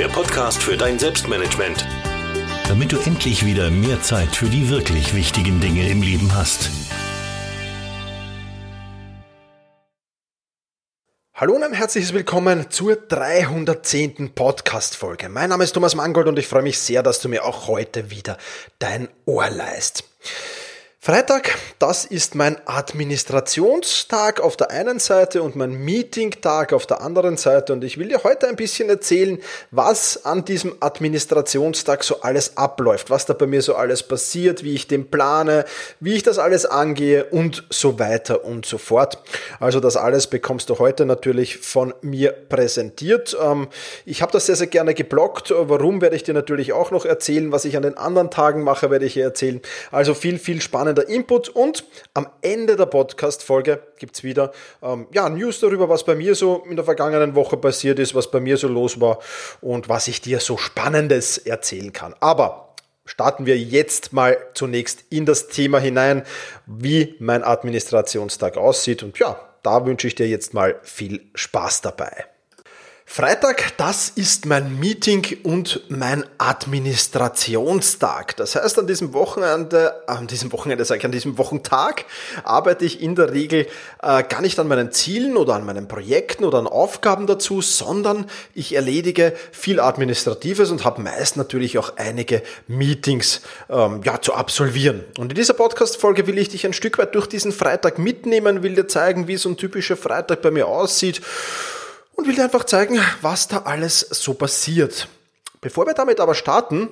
der Podcast für dein Selbstmanagement. Damit du endlich wieder mehr Zeit für die wirklich wichtigen Dinge im Leben hast. Hallo und ein herzliches Willkommen zur 310. Podcast-Folge. Mein Name ist Thomas Mangold und ich freue mich sehr, dass du mir auch heute wieder dein Ohr leist. Freitag, das ist mein Administrationstag auf der einen Seite und mein Meetingtag auf der anderen Seite. Und ich will dir heute ein bisschen erzählen, was an diesem Administrationstag so alles abläuft, was da bei mir so alles passiert, wie ich den plane, wie ich das alles angehe und so weiter und so fort. Also das alles bekommst du heute natürlich von mir präsentiert. Ähm, ich habe das sehr, sehr gerne geblockt. Warum werde ich dir natürlich auch noch erzählen. Was ich an den anderen Tagen mache, werde ich dir erzählen. Also viel, viel spannend spannender Input und am Ende der Podcast-Folge gibt es wieder ähm, ja, News darüber, was bei mir so in der vergangenen Woche passiert ist, was bei mir so los war und was ich dir so Spannendes erzählen kann. Aber starten wir jetzt mal zunächst in das Thema hinein, wie mein Administrationstag aussieht. Und ja, da wünsche ich dir jetzt mal viel Spaß dabei. Freitag, das ist mein Meeting und mein Administrationstag. Das heißt, an diesem Wochenende, an diesem Wochenende sage ich, an diesem Wochentag arbeite ich in der Regel äh, gar nicht an meinen Zielen oder an meinen Projekten oder an Aufgaben dazu, sondern ich erledige viel Administratives und habe meist natürlich auch einige Meetings ähm, ja, zu absolvieren. Und in dieser Podcast-Folge will ich dich ein Stück weit durch diesen Freitag mitnehmen, will dir zeigen, wie so ein typischer Freitag bei mir aussieht und will dir einfach zeigen, was da alles so passiert. Bevor wir damit aber starten,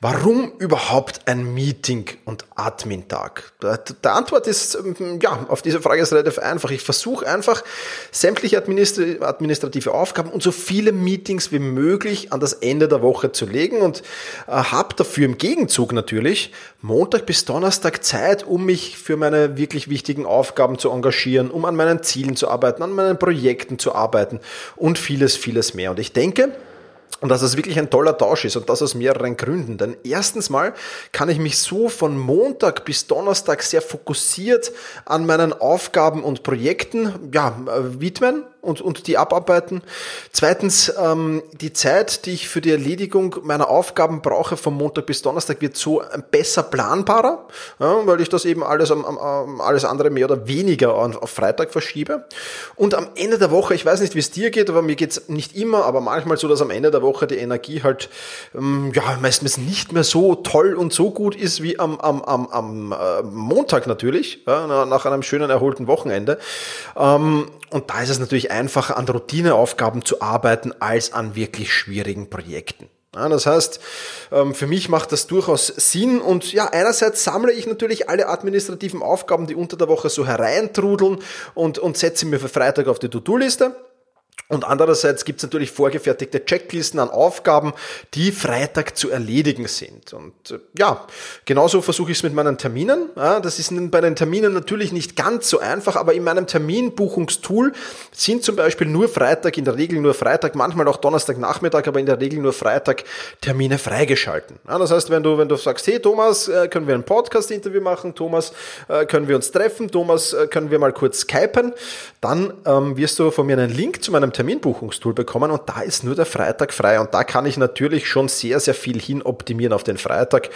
warum überhaupt ein Meeting- und Admin-Tag? Die Antwort ist, ähm, ja, auf diese Frage ist relativ einfach. Ich versuche einfach, sämtliche administrative Aufgaben und so viele Meetings wie möglich an das Ende der Woche zu legen und äh, habe dafür im Gegenzug natürlich Montag bis Donnerstag Zeit, um mich für meine wirklich wichtigen Aufgaben zu engagieren, um an meinen Zielen zu arbeiten, an meinen Projekten zu arbeiten und vieles, vieles mehr. Und ich denke, und dass es wirklich ein toller Tausch ist und das aus mehreren Gründen. Denn erstens mal kann ich mich so von Montag bis Donnerstag sehr fokussiert an meinen Aufgaben und Projekten ja, widmen und, und die abarbeiten. Zweitens, ähm, die Zeit, die ich für die Erledigung meiner Aufgaben brauche vom Montag bis Donnerstag wird so besser planbarer, ja, weil ich das eben alles, am, am, alles andere mehr oder weniger auf, Freitag verschiebe. Und am Ende der Woche, ich weiß nicht, wie es dir geht, aber mir geht's nicht immer, aber manchmal so, dass am Ende der Woche die Energie halt ähm, ja meistens nicht mehr so toll und so gut ist wie am, am, am, am äh, Montag natürlich, ja, nach einem schönen erholten Wochenende. Ähm, und da ist es natürlich einfacher, an Routineaufgaben zu arbeiten, als an wirklich schwierigen Projekten. Ja, das heißt, ähm, für mich macht das durchaus Sinn und ja, einerseits sammle ich natürlich alle administrativen Aufgaben, die unter der Woche so hereintrudeln und, und setze mir für Freitag auf die To-Do-Liste. Und andererseits gibt es natürlich vorgefertigte Checklisten an Aufgaben, die Freitag zu erledigen sind. Und äh, ja, genauso versuche ich es mit meinen Terminen. Das ist bei den Terminen natürlich nicht ganz so einfach, aber in meinem Terminbuchungstool sind zum Beispiel nur Freitag, in der Regel nur Freitag, manchmal auch Donnerstagnachmittag, aber in der Regel nur Freitag Termine freigeschalten. Das heißt, wenn du, wenn du sagst, hey Thomas, äh, können wir ein Podcast-Interview machen, Thomas, äh, können wir uns treffen, Thomas, können wir mal kurz skypen, dann ähm, wirst du von mir einen Link zu meinem Termin Terminbuchungstool bekommen und da ist nur der Freitag frei und da kann ich natürlich schon sehr, sehr viel hin optimieren auf den Freitag.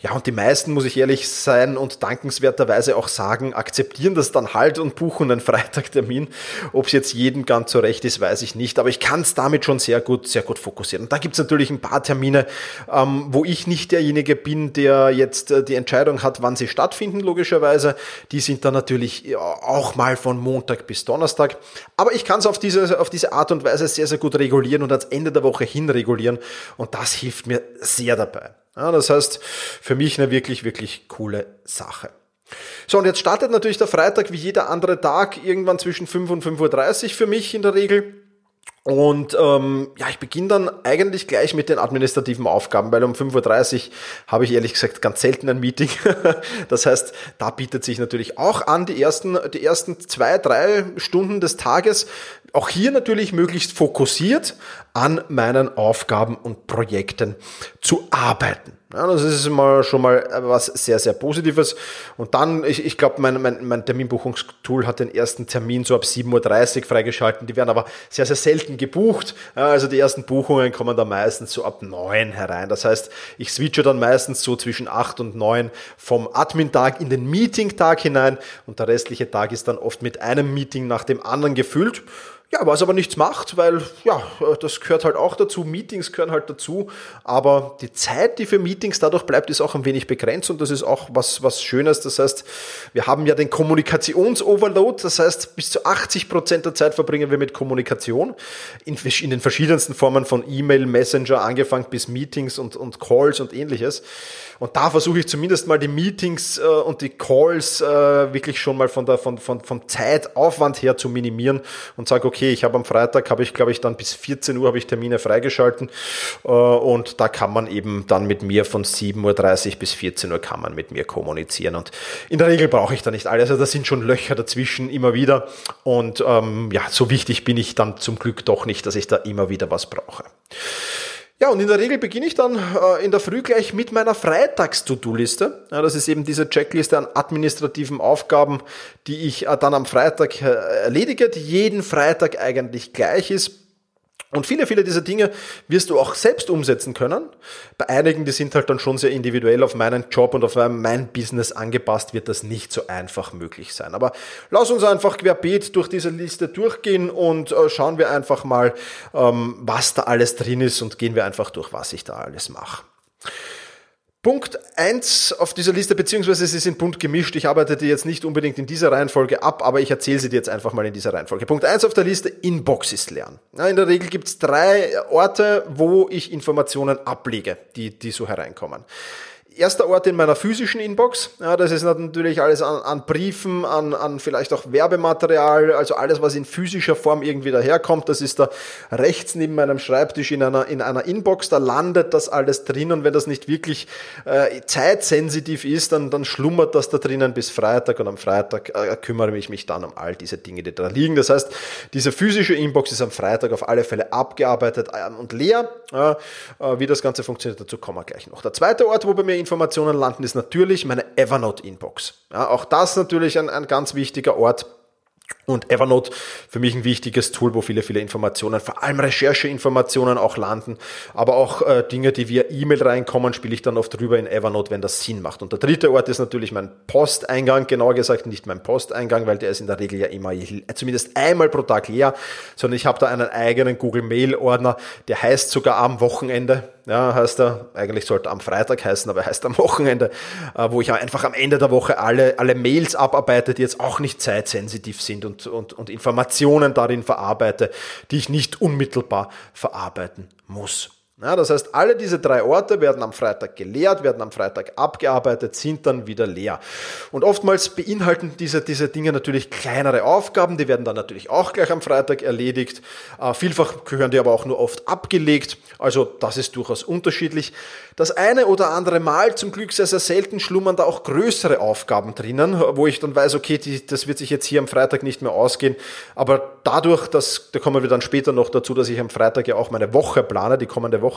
Ja, und die meisten, muss ich ehrlich sein und dankenswerterweise auch sagen, akzeptieren das dann halt und buchen einen Freitagtermin. Ob es jetzt jedem ganz so recht ist, weiß ich nicht, aber ich kann es damit schon sehr gut, sehr gut fokussieren. Und da gibt es natürlich ein paar Termine, ähm, wo ich nicht derjenige bin, der jetzt äh, die Entscheidung hat, wann sie stattfinden, logischerweise. Die sind dann natürlich auch mal von Montag bis Donnerstag. Aber ich kann es auf diese, auf diese Art und Weise sehr, sehr gut regulieren und ans Ende der Woche hin regulieren. Und das hilft mir sehr dabei. Ja, das heißt, für mich eine wirklich, wirklich coole Sache. So, und jetzt startet natürlich der Freitag wie jeder andere Tag irgendwann zwischen 5 und 5.30 Uhr für mich in der Regel. Und ähm, ja, ich beginne dann eigentlich gleich mit den administrativen Aufgaben, weil um 5.30 Uhr habe ich ehrlich gesagt ganz selten ein Meeting. das heißt, da bietet sich natürlich auch an, die ersten, die ersten zwei, drei Stunden des Tages auch hier natürlich möglichst fokussiert an meinen Aufgaben und Projekten zu arbeiten. Ja, das ist mal schon mal was sehr, sehr Positives. Und dann, ich, ich glaube, mein, mein, mein Terminbuchungstool hat den ersten Termin so ab 7.30 Uhr freigeschalten. Die werden aber sehr, sehr selten gebucht. Ja, also die ersten Buchungen kommen da meistens so ab 9 herein. Das heißt, ich switche dann meistens so zwischen 8 und 9 vom Admin-Tag in den Meeting-Tag hinein. Und der restliche Tag ist dann oft mit einem Meeting nach dem anderen gefüllt. Ja, was aber nichts macht, weil ja, das gehört halt auch dazu, Meetings gehören halt dazu, aber die Zeit, die für Meetings dadurch bleibt, ist auch ein wenig begrenzt und das ist auch was, was Schönes. Das heißt, wir haben ja den Kommunikationsoverload, das heißt, bis zu 80 Prozent der Zeit verbringen wir mit Kommunikation in, in den verschiedensten Formen von E-Mail, Messenger, angefangen bis Meetings und, und Calls und ähnliches. Und da versuche ich zumindest mal die Meetings äh, und die Calls äh, wirklich schon mal von der, von, von, vom Zeitaufwand her zu minimieren und sage, okay, okay, ich habe am Freitag, habe ich glaube ich dann bis 14 Uhr habe ich Termine freigeschalten. Äh, und da kann man eben dann mit mir von 7.30 Uhr bis 14 Uhr kann man mit mir kommunizieren. Und in der Regel brauche ich da nicht alles, also da sind schon Löcher dazwischen immer wieder. Und ähm, ja, so wichtig bin ich dann zum Glück doch nicht, dass ich da immer wieder was brauche. Ja, und in der Regel beginne ich dann äh, in der Früh gleich mit meiner Freitags-To-Do-Liste. Ja, das ist eben diese Checkliste an administrativen Aufgaben, die ich äh, dann am Freitag äh, erledige, die jeden Freitag eigentlich gleich ist. Und viele, viele dieser Dinge wirst du auch selbst umsetzen können. Bei einigen, die sind halt dann schon sehr individuell auf meinen Job und auf mein Business angepasst, wird das nicht so einfach möglich sein. Aber lass uns einfach querbeet durch diese Liste durchgehen und äh, schauen wir einfach mal, ähm, was da alles drin ist und gehen wir einfach durch, was ich da alles mache. Punkt eins auf dieser Liste, beziehungsweise sie sind bunt gemischt. Ich arbeite die jetzt nicht unbedingt in dieser Reihenfolge ab, aber ich erzähle sie dir jetzt einfach mal in dieser Reihenfolge. Punkt eins auf der Liste, Inboxes lernen. Ja, in der Regel gibt es drei Orte, wo ich Informationen ablege, die, die so hereinkommen erster Ort in meiner physischen Inbox. Ja, das ist natürlich alles an, an, Briefen, an, an vielleicht auch Werbematerial, also alles, was in physischer Form irgendwie daherkommt. Das ist da rechts neben meinem Schreibtisch in einer, in einer Inbox. Da landet das alles drin und wenn das nicht wirklich äh, zeitsensitiv ist, dann, dann schlummert das da drinnen bis Freitag und am Freitag äh, kümmere ich mich dann um all diese Dinge, die da liegen. Das heißt, diese physische Inbox ist am Freitag auf alle Fälle abgearbeitet äh, und leer. Äh, wie das Ganze funktioniert, dazu kommen wir gleich noch. Der zweite Ort, wo bei mir Informationen landen, ist natürlich meine Evernote-Inbox. Ja, auch das natürlich ein, ein ganz wichtiger Ort. Und Evernote für mich ein wichtiges Tool, wo viele, viele Informationen, vor allem Rechercheinformationen auch landen, aber auch äh, Dinge, die via E-Mail reinkommen, spiele ich dann oft drüber in Evernote, wenn das Sinn macht. Und der dritte Ort ist natürlich mein Posteingang, genauer gesagt nicht mein Posteingang, weil der ist in der Regel ja immer zumindest einmal pro Tag leer, sondern ich habe da einen eigenen Google Mail Ordner, der heißt sogar am Wochenende, ja, heißt er, eigentlich sollte am Freitag heißen, aber er heißt am Wochenende, äh, wo ich einfach am Ende der Woche alle, alle Mails abarbeite, die jetzt auch nicht zeitsensitiv sind und, und, und Informationen darin verarbeite, die ich nicht unmittelbar verarbeiten muss. Ja, das heißt, alle diese drei Orte werden am Freitag geleert, werden am Freitag abgearbeitet, sind dann wieder leer. Und oftmals beinhalten diese, diese Dinge natürlich kleinere Aufgaben, die werden dann natürlich auch gleich am Freitag erledigt. Äh, vielfach gehören die aber auch nur oft abgelegt, also das ist durchaus unterschiedlich. Das eine oder andere Mal, zum Glück sehr, sehr selten, schlummern da auch größere Aufgaben drinnen, wo ich dann weiß, okay, die, das wird sich jetzt hier am Freitag nicht mehr ausgehen. Aber dadurch, dass, da kommen wir dann später noch dazu, dass ich am Freitag ja auch meine Woche plane, die kommende Woche,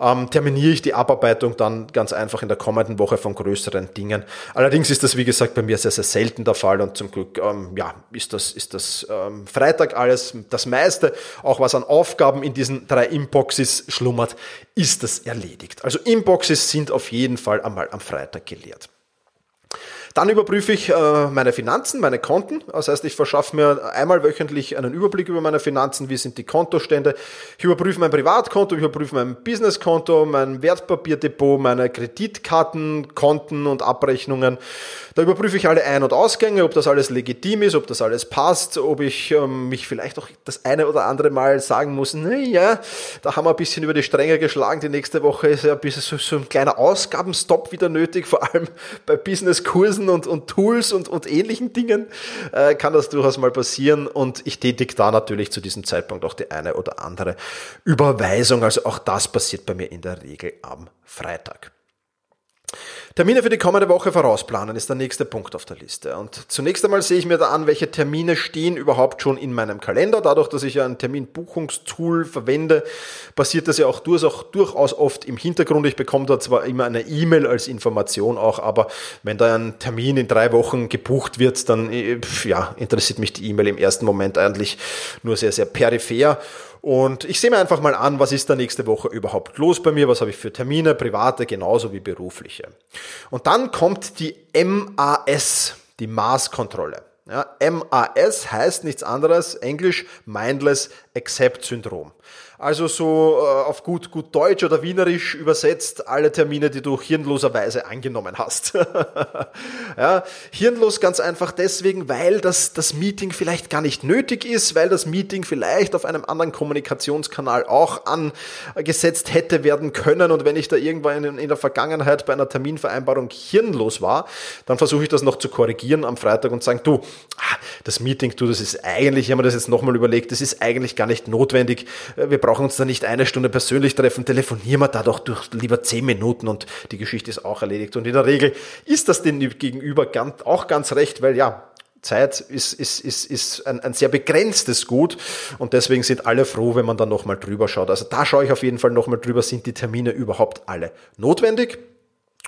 ähm, terminiere ich die Abarbeitung dann ganz einfach in der kommenden Woche von größeren Dingen. Allerdings ist das, wie gesagt, bei mir sehr, sehr selten der Fall und zum Glück, ähm, ja, ist das, ist das ähm, Freitag alles, das meiste, auch was an Aufgaben in diesen drei Inboxes schlummert, ist das erledigt. Also Inboxes sind auf jeden Fall einmal am Freitag geleert. Dann überprüfe ich äh, meine Finanzen, meine Konten. Das heißt, ich verschaffe mir einmal wöchentlich einen Überblick über meine Finanzen, wie sind die Kontostände. Ich überprüfe mein Privatkonto, ich überprüfe mein Businesskonto, mein Wertpapierdepot, meine Kreditkarten, Konten und Abrechnungen. Da überprüfe ich alle Ein- und Ausgänge, ob das alles legitim ist, ob das alles passt, ob ich ähm, mich vielleicht auch das eine oder andere Mal sagen muss, naja, da haben wir ein bisschen über die Stränge geschlagen. Die nächste Woche ist ja ein bisschen so, so ein kleiner Ausgabenstopp wieder nötig, vor allem bei Businesskursen Lesen und, und Tools und, und ähnlichen Dingen äh, kann das durchaus mal passieren. Und ich tätige da natürlich zu diesem Zeitpunkt auch die eine oder andere Überweisung. Also auch das passiert bei mir in der Regel am Freitag. Termine für die kommende Woche vorausplanen ist der nächste Punkt auf der Liste. Und zunächst einmal sehe ich mir da an, welche Termine stehen überhaupt schon in meinem Kalender. Dadurch, dass ich ja ein Terminbuchungstool verwende, passiert das ja auch durchaus oft im Hintergrund. Ich bekomme da zwar immer eine E-Mail als Information auch, aber wenn da ein Termin in drei Wochen gebucht wird, dann äh, ja, interessiert mich die E-Mail im ersten Moment eigentlich nur sehr, sehr peripher. Und ich sehe mir einfach mal an, was ist da nächste Woche überhaupt los bei mir, was habe ich für Termine, private genauso wie berufliche. Und dann kommt die MAS, die Maßkontrolle. Ja, MAS heißt nichts anderes, Englisch Mindless Accept Syndrom. Also so äh, auf gut, gut Deutsch oder Wienerisch übersetzt alle Termine, die du hirnloserweise angenommen hast. ja, hirnlos ganz einfach deswegen, weil das, das Meeting vielleicht gar nicht nötig ist, weil das Meeting vielleicht auf einem anderen Kommunikationskanal auch angesetzt hätte werden können. Und wenn ich da irgendwann in, in der Vergangenheit bei einer Terminvereinbarung hirnlos war, dann versuche ich das noch zu korrigieren am Freitag und sagen, du, ah, das Meeting, du, das ist eigentlich, ich habe mir das jetzt nochmal überlegt, das ist eigentlich gar nicht notwendig. Wir brauchen brauchen uns da nicht eine Stunde persönlich treffen, telefonieren wir da doch durch lieber zehn Minuten und die Geschichte ist auch erledigt. Und in der Regel ist das dem Gegenüber ganz, auch ganz recht, weil ja, Zeit ist, ist, ist, ist ein, ein sehr begrenztes Gut und deswegen sind alle froh, wenn man da nochmal drüber schaut. Also da schaue ich auf jeden Fall nochmal drüber, sind die Termine überhaupt alle notwendig?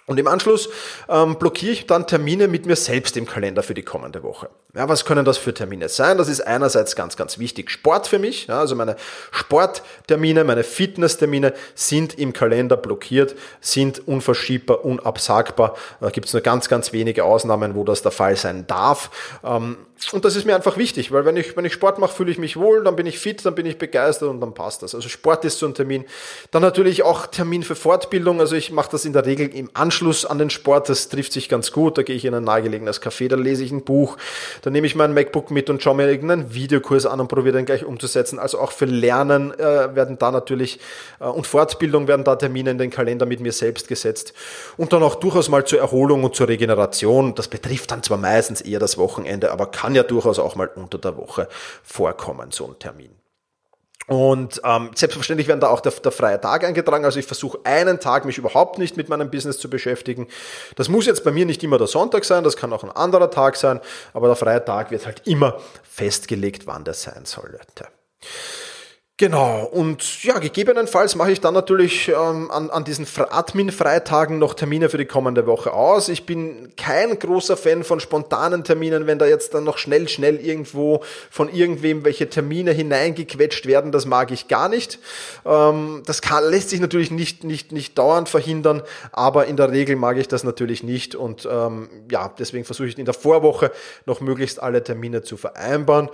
Und im Anschluss ähm, blockiere ich dann Termine mit mir selbst im Kalender für die kommende Woche. Ja, was können das für Termine sein? Das ist einerseits ganz, ganz wichtig. Sport für mich, ja, also meine Sporttermine, meine Fitnesstermine sind im Kalender blockiert, sind unverschiebbar, unabsagbar. Da gibt es nur ganz, ganz wenige Ausnahmen, wo das der Fall sein darf. Ähm, und das ist mir einfach wichtig, weil wenn ich, wenn ich Sport mache, fühle ich mich wohl, dann bin ich fit, dann bin ich begeistert und dann passt das. Also Sport ist so ein Termin. Dann natürlich auch Termin für Fortbildung. Also ich mache das in der Regel im Anschluss an den Sport. Das trifft sich ganz gut. Da gehe ich in ein nahegelegenes Café, da lese ich ein Buch, dann nehme ich mein MacBook mit und schaue mir irgendeinen Videokurs an und probiere den gleich umzusetzen. Also auch für Lernen äh, werden da natürlich äh, und Fortbildung werden da Termine in den Kalender mit mir selbst gesetzt. Und dann auch durchaus mal zur Erholung und zur Regeneration. Das betrifft dann zwar meistens eher das Wochenende, aber ja durchaus auch mal unter der Woche vorkommen, so ein Termin. Und ähm, selbstverständlich werden da auch der, der freie Tag eingetragen. Also ich versuche einen Tag mich überhaupt nicht mit meinem Business zu beschäftigen. Das muss jetzt bei mir nicht immer der Sonntag sein, das kann auch ein anderer Tag sein, aber der freie Tag wird halt immer festgelegt, wann der sein sollte. Genau, und ja, gegebenenfalls mache ich dann natürlich ähm, an, an diesen Admin-Freitagen noch Termine für die kommende Woche aus. Ich bin kein großer Fan von spontanen Terminen, wenn da jetzt dann noch schnell, schnell irgendwo von irgendwem welche Termine hineingequetscht werden, das mag ich gar nicht. Ähm, das kann, lässt sich natürlich nicht, nicht, nicht dauernd verhindern, aber in der Regel mag ich das natürlich nicht und ähm, ja, deswegen versuche ich in der Vorwoche noch möglichst alle Termine zu vereinbaren.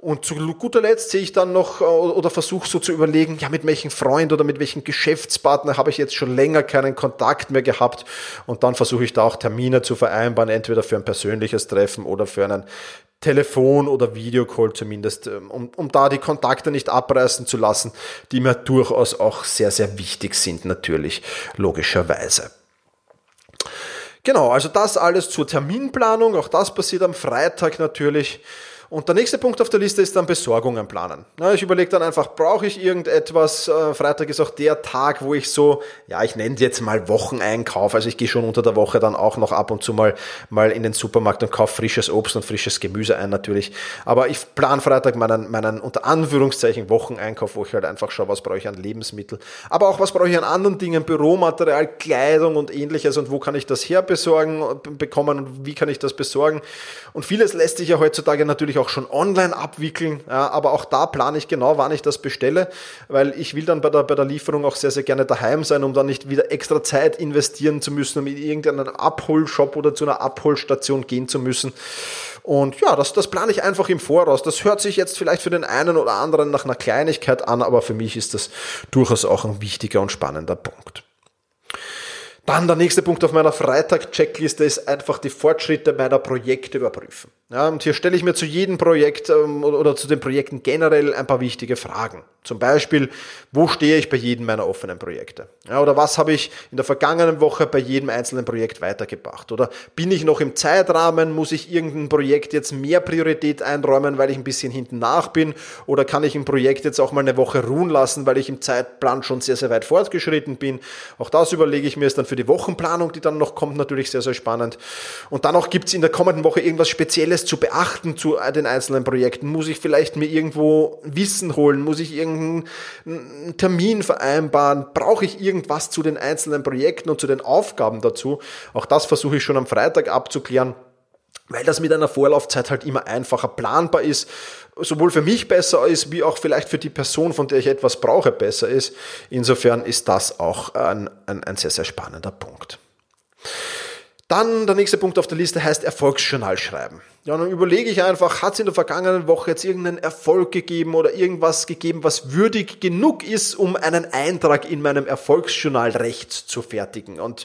Und zu guter Letzt sehe ich dann noch äh, oder versuche so zu überlegen, ja, mit welchem Freund oder mit welchem Geschäftspartner habe ich jetzt schon länger keinen Kontakt mehr gehabt. Und dann versuche ich da auch Termine zu vereinbaren, entweder für ein persönliches Treffen oder für einen Telefon- oder Videocall zumindest, ähm, um, um da die Kontakte nicht abreißen zu lassen, die mir durchaus auch sehr, sehr wichtig sind, natürlich, logischerweise. Genau, also das alles zur Terminplanung. Auch das passiert am Freitag natürlich. Und der nächste Punkt auf der Liste ist dann Besorgungen planen. ich überlege dann einfach, brauche ich irgendetwas? Äh, Freitag ist auch der Tag, wo ich so, ja, ich nenne jetzt mal Wocheneinkauf. Also ich gehe schon unter der Woche dann auch noch ab und zu mal, mal in den Supermarkt und kaufe frisches Obst und frisches Gemüse ein natürlich. Aber ich plane Freitag meinen, meinen unter Anführungszeichen Wocheneinkauf, wo ich halt einfach schaue, was brauche ich an Lebensmitteln. Aber auch was brauche ich an anderen Dingen, Büromaterial, Kleidung und ähnliches und wo kann ich das herbesorgen, bekommen und wie kann ich das besorgen. Und vieles lässt sich ja heutzutage natürlich auch schon online abwickeln, ja, aber auch da plane ich genau, wann ich das bestelle, weil ich will dann bei der, bei der Lieferung auch sehr, sehr gerne daheim sein, um dann nicht wieder extra Zeit investieren zu müssen, um in irgendeinen Abholshop oder zu einer Abholstation gehen zu müssen. Und ja, das, das plane ich einfach im Voraus. Das hört sich jetzt vielleicht für den einen oder anderen nach einer Kleinigkeit an, aber für mich ist das durchaus auch ein wichtiger und spannender Punkt. Dann der nächste Punkt auf meiner Freitag-Checkliste ist einfach die Fortschritte meiner Projekte überprüfen. Ja, und hier stelle ich mir zu jedem Projekt ähm, oder zu den Projekten generell ein paar wichtige Fragen. Zum Beispiel, wo stehe ich bei jedem meiner offenen Projekte? Ja, oder was habe ich in der vergangenen Woche bei jedem einzelnen Projekt weitergebracht? Oder bin ich noch im Zeitrahmen? Muss ich irgendein Projekt jetzt mehr Priorität einräumen, weil ich ein bisschen hinten nach bin? Oder kann ich ein Projekt jetzt auch mal eine Woche ruhen lassen, weil ich im Zeitplan schon sehr, sehr weit fortgeschritten bin? Auch das überlege ich mir, ist dann für die Wochenplanung, die dann noch kommt, natürlich sehr, sehr spannend. Und dann auch gibt es in der kommenden Woche irgendwas Spezielles zu beachten zu den einzelnen Projekten. Muss ich vielleicht mir irgendwo Wissen holen? Muss ich irgendeinen Termin vereinbaren? Brauche ich irgendwas zu den einzelnen Projekten und zu den Aufgaben dazu? Auch das versuche ich schon am Freitag abzuklären weil das mit einer Vorlaufzeit halt immer einfacher planbar ist, sowohl für mich besser ist, wie auch vielleicht für die Person, von der ich etwas brauche, besser ist. Insofern ist das auch ein, ein, ein sehr, sehr spannender Punkt. Dann der nächste Punkt auf der Liste heißt Erfolgsjournal schreiben. Ja, dann überlege ich einfach, hat es in der vergangenen Woche jetzt irgendeinen Erfolg gegeben oder irgendwas gegeben, was würdig genug ist, um einen Eintrag in meinem Erfolgsjournal recht zu fertigen. Und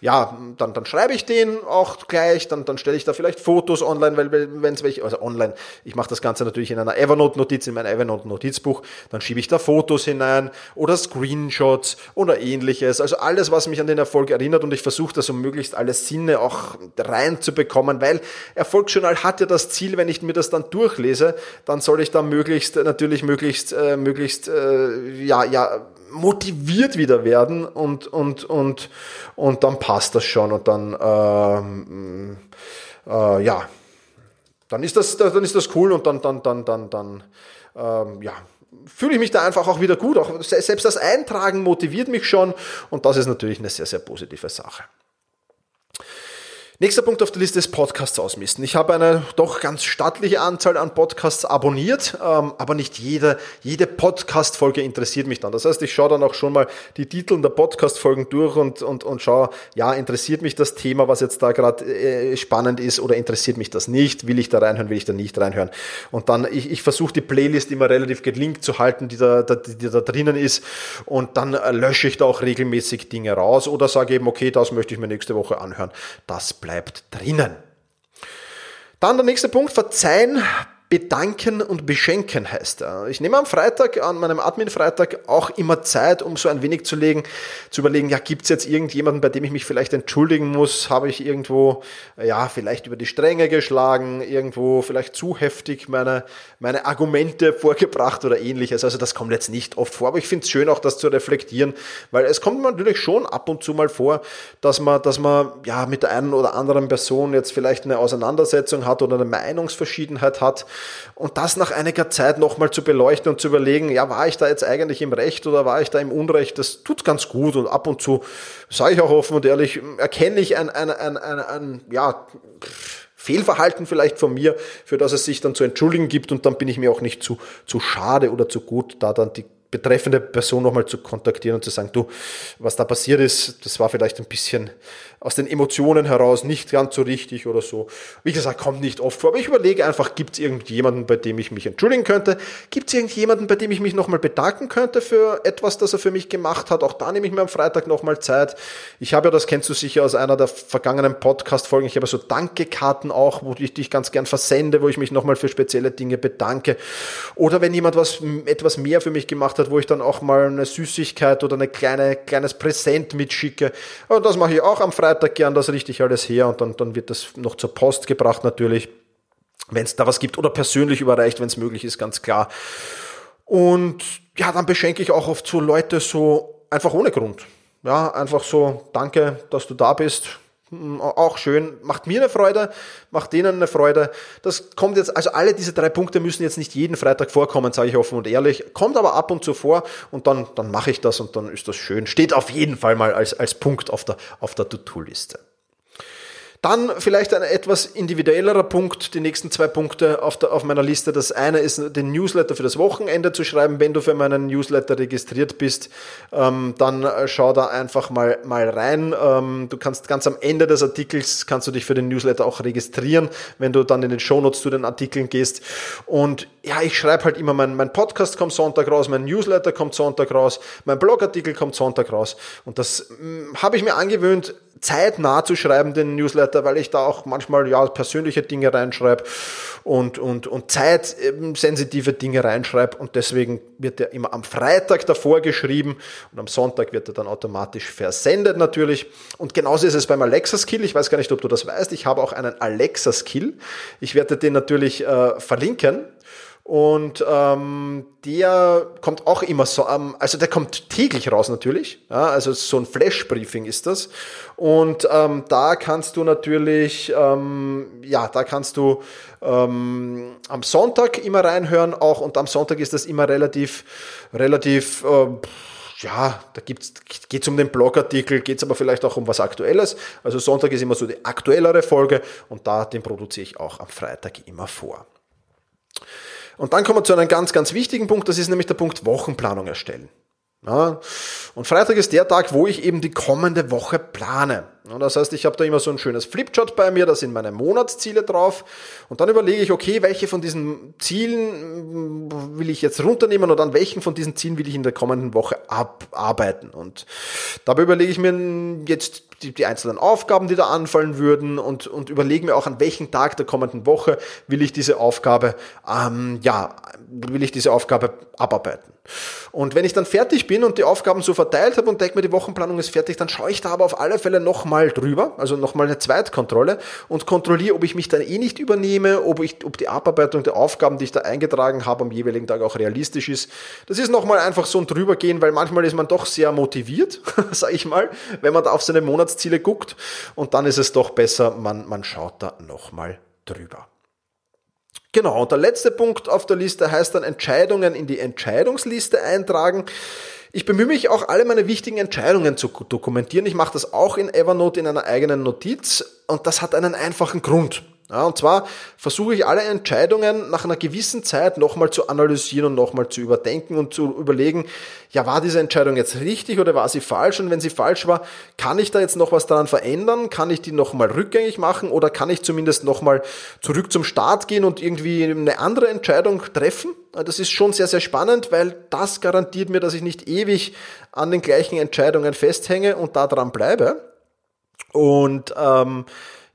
ja, dann, dann schreibe ich den auch gleich, dann, dann stelle ich da vielleicht Fotos online, weil wenn es welche, also online, ich mache das Ganze natürlich in einer Evernote-Notiz, in mein Evernote-Notizbuch, dann schiebe ich da Fotos hinein oder Screenshots oder ähnliches. Also alles, was mich an den Erfolg erinnert und ich versuche das um möglichst alle Sinne auch reinzubekommen, weil Erfolgsjournal Journal hat ja das Ziel, wenn ich mir das dann durchlese, dann soll ich da möglichst, natürlich möglichst, äh, möglichst, äh, ja, ja, motiviert wieder werden und, und, und, und dann passt das schon und dann, ähm, äh, ja, dann ist das, dann ist das cool und dann, dann, dann, dann, dann, ähm, ja, fühle ich mich da einfach auch wieder gut. Auch selbst das Eintragen motiviert mich schon und das ist natürlich eine sehr, sehr positive Sache. Nächster Punkt auf der Liste ist Podcasts ausmisten. Ich habe eine doch ganz stattliche Anzahl an Podcasts abonniert, ähm, aber nicht jede, jede Podcast-Folge interessiert mich dann. Das heißt, ich schaue dann auch schon mal die Titel der Podcast-Folgen durch und, und, und schaue, ja, interessiert mich das Thema, was jetzt da gerade äh, spannend ist oder interessiert mich das nicht? Will ich da reinhören, will ich da nicht reinhören? Und dann, ich, ich versuche die Playlist immer relativ gelinkt zu halten, die da, die, die da drinnen ist und dann äh, lösche ich da auch regelmäßig Dinge raus oder sage eben, okay, das möchte ich mir nächste Woche anhören. Das bleibt drinnen. Dann der nächste Punkt, verzeihen Bedanken und beschenken heißt er. Ich nehme am Freitag, an meinem Admin-Freitag auch immer Zeit, um so ein wenig zu legen, zu überlegen, ja, gibt's jetzt irgendjemanden, bei dem ich mich vielleicht entschuldigen muss? Habe ich irgendwo, ja, vielleicht über die Stränge geschlagen, irgendwo vielleicht zu heftig meine, meine Argumente vorgebracht oder ähnliches. Also das kommt jetzt nicht oft vor, aber ich finde es schön, auch das zu reflektieren, weil es kommt natürlich schon ab und zu mal vor, dass man, dass man, ja, mit der einen oder anderen Person jetzt vielleicht eine Auseinandersetzung hat oder eine Meinungsverschiedenheit hat und das nach einiger Zeit nochmal zu beleuchten und zu überlegen, ja, war ich da jetzt eigentlich im Recht oder war ich da im Unrecht, das tut ganz gut und ab und zu, sage ich auch offen und ehrlich, erkenne ich ein, ein, ein, ein, ein ja, Fehlverhalten vielleicht von mir, für das es sich dann zu entschuldigen gibt und dann bin ich mir auch nicht zu, zu schade oder zu gut, da dann die betreffende Person nochmal zu kontaktieren und zu sagen, du, was da passiert ist, das war vielleicht ein bisschen aus den Emotionen heraus nicht ganz so richtig oder so. Wie gesagt, kommt nicht oft vor, aber ich überlege einfach, gibt es irgendjemanden, bei dem ich mich entschuldigen könnte? Gibt es irgendjemanden, bei dem ich mich nochmal bedanken könnte für etwas, das er für mich gemacht hat? Auch da nehme ich mir am Freitag nochmal Zeit. Ich habe ja, das kennst du sicher aus einer der vergangenen Podcast-Folgen, ich habe so Dankekarten auch, wo ich dich ganz gern versende, wo ich mich nochmal für spezielle Dinge bedanke. Oder wenn jemand was, etwas mehr für mich gemacht hat, wo ich dann auch mal eine Süßigkeit oder ein kleine, kleines Präsent mitschicke. Und das mache ich auch am Freitag Gern, das richte ich alles her und dann, dann wird das noch zur Post gebracht natürlich, wenn es da was gibt oder persönlich überreicht, wenn es möglich ist, ganz klar. Und ja, dann beschenke ich auch oft so Leute so einfach ohne Grund. Ja, einfach so, danke, dass du da bist. Hm, auch schön, macht mir eine Freude, macht denen eine Freude. Das kommt jetzt, also alle diese drei Punkte müssen jetzt nicht jeden Freitag vorkommen, sage ich offen und ehrlich. Kommt aber ab und zu vor und dann, dann mache ich das und dann ist das schön. Steht auf jeden Fall mal als, als Punkt auf der, auf der To-Do-Liste. Dann vielleicht ein etwas individuellerer Punkt, die nächsten zwei Punkte auf, der, auf meiner Liste. Das eine ist, den Newsletter für das Wochenende zu schreiben. Wenn du für meinen Newsletter registriert bist, ähm, dann äh, schau da einfach mal, mal rein. Ähm, du kannst ganz am Ende des Artikels, kannst du dich für den Newsletter auch registrieren, wenn du dann in den Shownotes zu den Artikeln gehst. Und ja, ich schreibe halt immer, mein, mein Podcast kommt Sonntag raus, mein Newsletter kommt Sonntag raus, mein Blogartikel kommt Sonntag raus. Und das hm, habe ich mir angewöhnt, zeitnah zu schreiben, den Newsletter, weil ich da auch manchmal ja persönliche Dinge reinschreibe und, und, und zeitsensitive Dinge reinschreibe und deswegen wird er immer am Freitag davor geschrieben und am Sonntag wird er dann automatisch versendet natürlich. Und genauso ist es beim Alexa Skill. Ich weiß gar nicht, ob du das weißt. Ich habe auch einen Alexa Skill. Ich werde den natürlich äh, verlinken und ähm, der kommt auch immer so, ähm, also der kommt täglich raus natürlich. Ja, also so ein Flash-Briefing ist das. Und ähm, da kannst du natürlich, ähm, ja, da kannst du ähm, am Sonntag immer reinhören auch. Und am Sonntag ist das immer relativ, relativ, äh, ja, da gibt's, geht's um den Blogartikel, geht's aber vielleicht auch um was Aktuelles. Also Sonntag ist immer so die aktuellere Folge und da den produziere ich auch am Freitag immer vor. Und dann kommen wir zu einem ganz, ganz wichtigen Punkt, das ist nämlich der Punkt Wochenplanung erstellen. Ja, und Freitag ist der Tag, wo ich eben die kommende Woche plane. Ja, das heißt, ich habe da immer so ein schönes Flipchart bei mir, da sind meine Monatsziele drauf. Und dann überlege ich, okay, welche von diesen Zielen will ich jetzt runternehmen und an welchen von diesen Zielen will ich in der kommenden Woche abarbeiten. Und dabei überlege ich mir jetzt die, die einzelnen Aufgaben, die da anfallen würden und, und überlege mir auch, an welchem Tag der kommenden Woche will ich diese Aufgabe, ähm, ja, will ich diese Aufgabe abarbeiten. Und wenn ich dann fertig bin und die Aufgaben so verteilt habe und denke mir, die Wochenplanung ist fertig, dann schaue ich da aber auf alle Fälle nochmal drüber, also nochmal eine Zweitkontrolle und kontrolliere, ob ich mich dann eh nicht übernehme, ob, ich, ob die Abarbeitung der Aufgaben, die ich da eingetragen habe, am jeweiligen Tag auch realistisch ist. Das ist nochmal einfach so ein drübergehen, weil manchmal ist man doch sehr motiviert, sage ich mal, wenn man da auf seine Monatsziele guckt und dann ist es doch besser, man, man schaut da nochmal drüber. Genau, und der letzte Punkt auf der Liste heißt dann Entscheidungen in die Entscheidungsliste eintragen. Ich bemühe mich auch, alle meine wichtigen Entscheidungen zu dokumentieren. Ich mache das auch in Evernote in einer eigenen Notiz und das hat einen einfachen Grund. Ja, und zwar versuche ich alle Entscheidungen nach einer gewissen Zeit nochmal zu analysieren und nochmal zu überdenken und zu überlegen, ja, war diese Entscheidung jetzt richtig oder war sie falsch? Und wenn sie falsch war, kann ich da jetzt noch was daran verändern? Kann ich die nochmal rückgängig machen oder kann ich zumindest nochmal zurück zum Start gehen und irgendwie eine andere Entscheidung treffen? Das ist schon sehr, sehr spannend, weil das garantiert mir, dass ich nicht ewig an den gleichen Entscheidungen festhänge und da dran bleibe. Und ähm,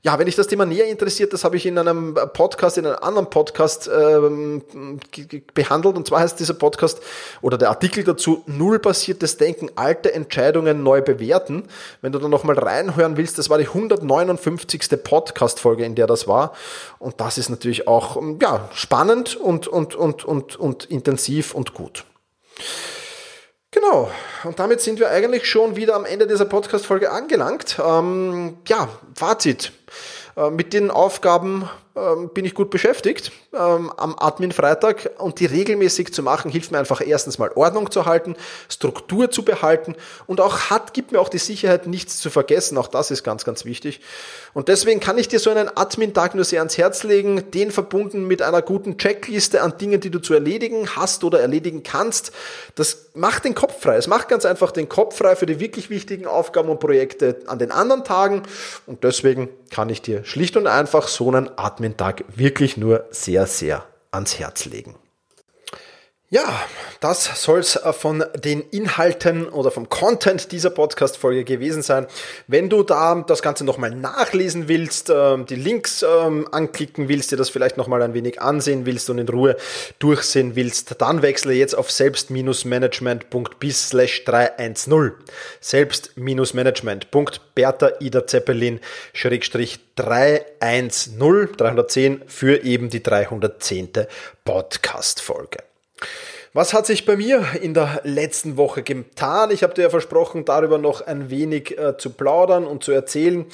ja, wenn dich das Thema näher interessiert, das habe ich in einem Podcast, in einem anderen Podcast ähm, behandelt. Und zwar heißt dieser Podcast oder der Artikel dazu Nullbasiertes Denken, alte Entscheidungen neu bewerten. Wenn du da nochmal reinhören willst, das war die 159. Podcast-Folge, in der das war. Und das ist natürlich auch ja, spannend und, und, und, und, und intensiv und gut. Genau, und damit sind wir eigentlich schon wieder am Ende dieser Podcast-Folge angelangt. Ähm, ja, Fazit. Äh, mit den Aufgaben ähm, bin ich gut beschäftigt ähm, am Admin-Freitag und die regelmäßig zu machen, hilft mir einfach erstens mal Ordnung zu halten, Struktur zu behalten und auch hat, gibt mir auch die Sicherheit, nichts zu vergessen. Auch das ist ganz, ganz wichtig. Und deswegen kann ich dir so einen Admin-Tag nur sehr ans Herz legen, den verbunden mit einer guten Checkliste an Dingen, die du zu erledigen hast oder erledigen kannst. Das macht den Kopf frei. Es macht ganz einfach den Kopf frei für die wirklich wichtigen Aufgaben und Projekte an den anderen Tagen. Und deswegen kann ich dir schlicht und einfach so einen Admin-Tag wirklich nur sehr, sehr ans Herz legen. Ja, das soll es äh, von den Inhalten oder vom Content dieser Podcast-Folge gewesen sein. Wenn du da das Ganze nochmal nachlesen willst, ähm, die Links ähm, anklicken willst, dir das vielleicht nochmal ein wenig ansehen willst und in Ruhe durchsehen willst, dann wechsle jetzt auf selbst-management.bis 310. Selbst-management.bertha Ida Zeppelin 310, 310 für eben die 310. Podcast-Folge. Was hat sich bei mir in der letzten Woche getan? Ich habe dir ja versprochen, darüber noch ein wenig äh, zu plaudern und zu erzählen.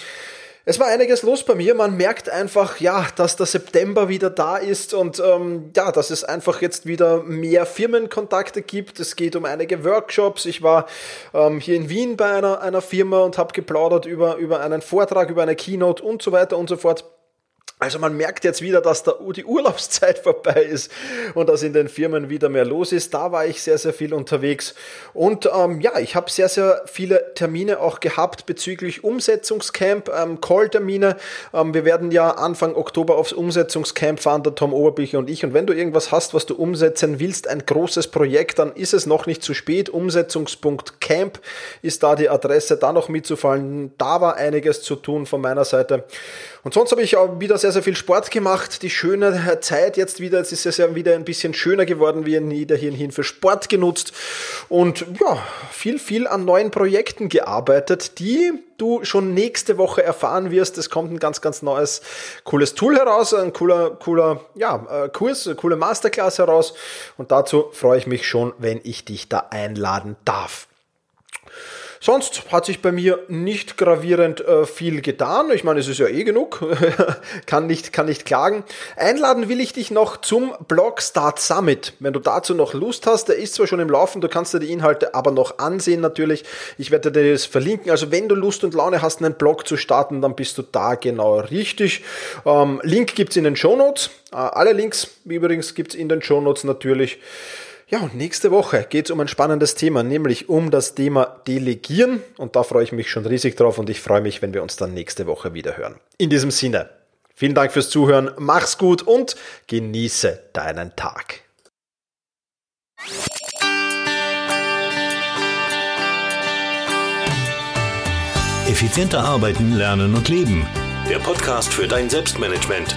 Es war einiges los bei mir. Man merkt einfach, ja, dass der September wieder da ist und ähm, ja, dass es einfach jetzt wieder mehr Firmenkontakte gibt. Es geht um einige Workshops. Ich war ähm, hier in Wien bei einer, einer Firma und habe geplaudert über, über einen Vortrag, über eine Keynote und so weiter und so fort. Also man merkt jetzt wieder, dass da die Urlaubszeit vorbei ist und dass in den Firmen wieder mehr los ist. Da war ich sehr, sehr viel unterwegs. Und ähm, ja, ich habe sehr, sehr viele Termine auch gehabt bezüglich Umsetzungscamp, ähm, Call-Termine. Ähm, wir werden ja Anfang Oktober aufs Umsetzungscamp fahren, der Tom Oberbücher und ich. Und wenn du irgendwas hast, was du umsetzen willst, ein großes Projekt, dann ist es noch nicht zu spät. Umsetzungs.camp ist da die Adresse, da noch mitzufallen. Da war einiges zu tun von meiner Seite. Und sonst habe ich auch wieder sehr, sehr viel Sport gemacht. Die schöne Zeit jetzt wieder, jetzt ist es ja wieder ein bisschen schöner geworden, wie wieder hierhin für Sport genutzt. Und ja, viel, viel an neuen Projekten gearbeitet, die du schon nächste Woche erfahren wirst. Es kommt ein ganz, ganz neues, cooles Tool heraus, ein cooler, cooler, ja, äh, Kurs, eine coole Masterclass heraus. Und dazu freue ich mich schon, wenn ich dich da einladen darf. Sonst hat sich bei mir nicht gravierend äh, viel getan. Ich meine, es ist ja eh genug. kann, nicht, kann nicht klagen. Einladen will ich dich noch zum Blog Start Summit. Wenn du dazu noch Lust hast, der ist zwar schon im Laufen, du kannst dir die Inhalte aber noch ansehen natürlich. Ich werde dir das verlinken. Also wenn du Lust und Laune hast, einen Blog zu starten, dann bist du da genau richtig. Ähm, Link gibt's in den Show Notes. Äh, alle Links übrigens gibt's in den Show Notes natürlich. Ja, und nächste Woche geht es um ein spannendes Thema, nämlich um das Thema Delegieren. Und da freue ich mich schon riesig drauf und ich freue mich, wenn wir uns dann nächste Woche wieder hören. In diesem Sinne, vielen Dank fürs Zuhören, mach's gut und genieße deinen Tag. Effizienter arbeiten, lernen und leben. Der Podcast für dein Selbstmanagement